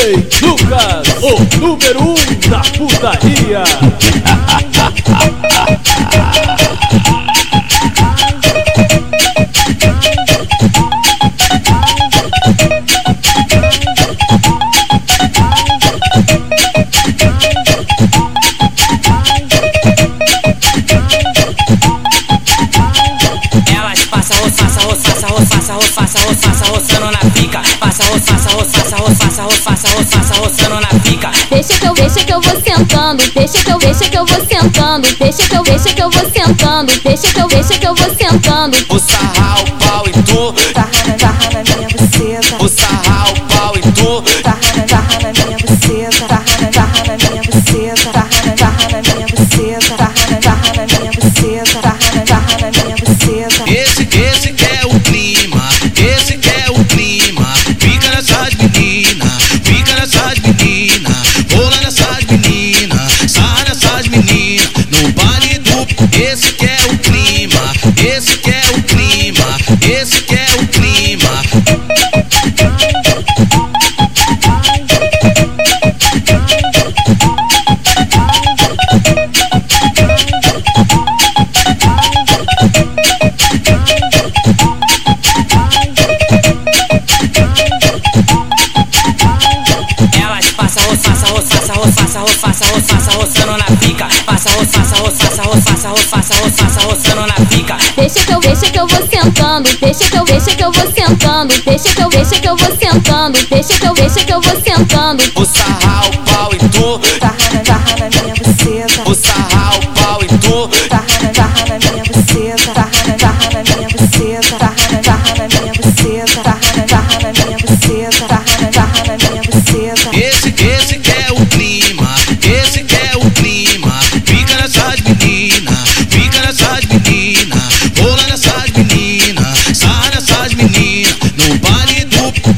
Lucas, o número um da putaria. Elas passa, roçaça, roçaça, roçaça, roçaça, roçaça, roçando na pica. Passa, roçaça, roçaça, roçaça, roçaça, roçaça, roçando na pica. Deixa que eu, deixa que eu vou sentando, deixa que eu, deixa que eu vou sentando, deixa que eu, deixa que eu vou sentando, deixa que eu, deixa que eu vou sentando. O sarrar o pau e tu, Sarra na, sarra na minha buceta. o sarrar o pau e tu. Sarra na, sarra na minha buceta. Sarra na, sarra na minha buceta. Sarra na, sarra na minha buceta. Sarra na, sarra na minha buceta. Esse que é o clima, esse que é o clima, esse que é o clima. Elas passa, roçaça, roçaça, roçaça, roçaça, roçaça, roçando na pica. Passa, roçaça, roçaça, roçaça, roçaça, roçaça, roçando na pica. Deixa que eu, deixa que eu vou sentando, deixa que eu, deixa que eu vou sentando, deixa que eu, deixa que eu vou sentando, deixa que eu, deixa que eu vou sentando. O sarrar o pau e tu, Sarra sarra na minha buceta. o sarrar o pau e tu. Sarra sarra na minha buceta. Sarra sarra na minha buceta. Sarra sarra na minha buceta. Sarra sarra na minha buceta. Sarra sarra na minha buceta.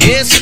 Yes.